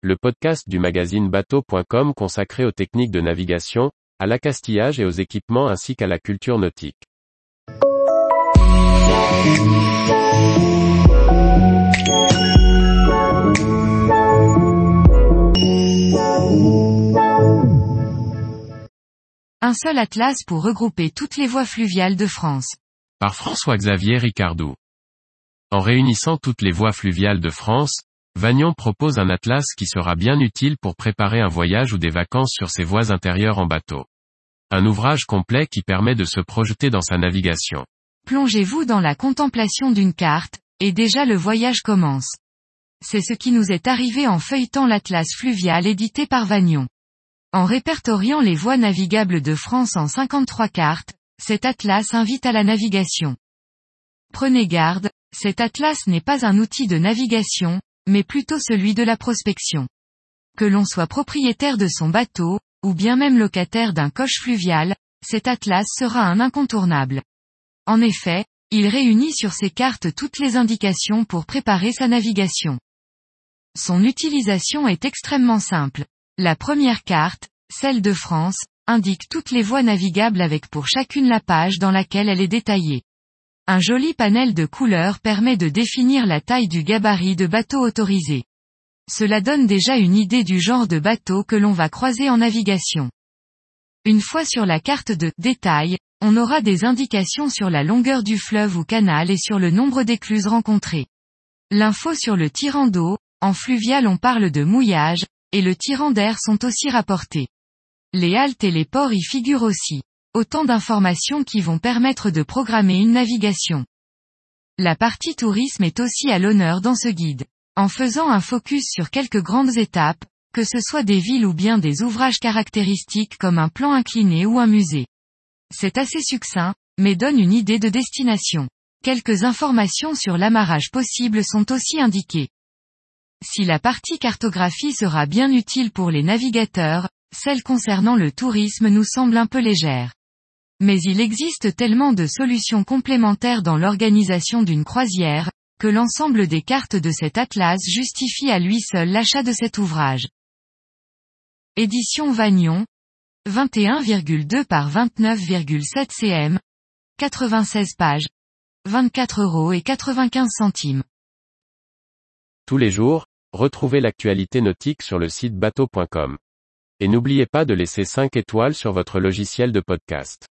le podcast du magazine bateau.com consacré aux techniques de navigation, à l'accastillage et aux équipements ainsi qu'à la culture nautique. Un seul atlas pour regrouper toutes les voies fluviales de France. Par François-Xavier Ricardou. En réunissant toutes les voies fluviales de France, Vagnon propose un atlas qui sera bien utile pour préparer un voyage ou des vacances sur ses voies intérieures en bateau. Un ouvrage complet qui permet de se projeter dans sa navigation. Plongez-vous dans la contemplation d'une carte, et déjà le voyage commence. C'est ce qui nous est arrivé en feuilletant l'atlas fluvial édité par Vagnon. En répertoriant les voies navigables de France en 53 cartes, cet atlas invite à la navigation. Prenez garde, cet atlas n'est pas un outil de navigation, mais plutôt celui de la prospection. Que l'on soit propriétaire de son bateau, ou bien même locataire d'un coche fluvial, cet atlas sera un incontournable. En effet, il réunit sur ses cartes toutes les indications pour préparer sa navigation. Son utilisation est extrêmement simple. La première carte, celle de France, indique toutes les voies navigables avec pour chacune la page dans laquelle elle est détaillée. Un joli panel de couleurs permet de définir la taille du gabarit de bateau autorisé. Cela donne déjà une idée du genre de bateau que l'on va croiser en navigation. Une fois sur la carte de détail, on aura des indications sur la longueur du fleuve ou canal et sur le nombre d'écluses rencontrées. L'info sur le tirant d'eau, en fluvial on parle de mouillage, et le tirant d'air sont aussi rapportés. Les haltes et les ports y figurent aussi. Autant d'informations qui vont permettre de programmer une navigation. La partie tourisme est aussi à l'honneur dans ce guide. En faisant un focus sur quelques grandes étapes, que ce soit des villes ou bien des ouvrages caractéristiques comme un plan incliné ou un musée. C'est assez succinct, mais donne une idée de destination. Quelques informations sur l'amarrage possible sont aussi indiquées. Si la partie cartographie sera bien utile pour les navigateurs, celle concernant le tourisme nous semble un peu légère. Mais il existe tellement de solutions complémentaires dans l'organisation d'une croisière, que l'ensemble des cartes de cet atlas justifie à lui seul l'achat de cet ouvrage. Édition Vagnon, 21,2 par 29,7 cm, 96 pages, 24 euros et 95 centimes. Tous les jours, retrouvez l'actualité nautique sur le site bateau.com. Et n'oubliez pas de laisser 5 étoiles sur votre logiciel de podcast.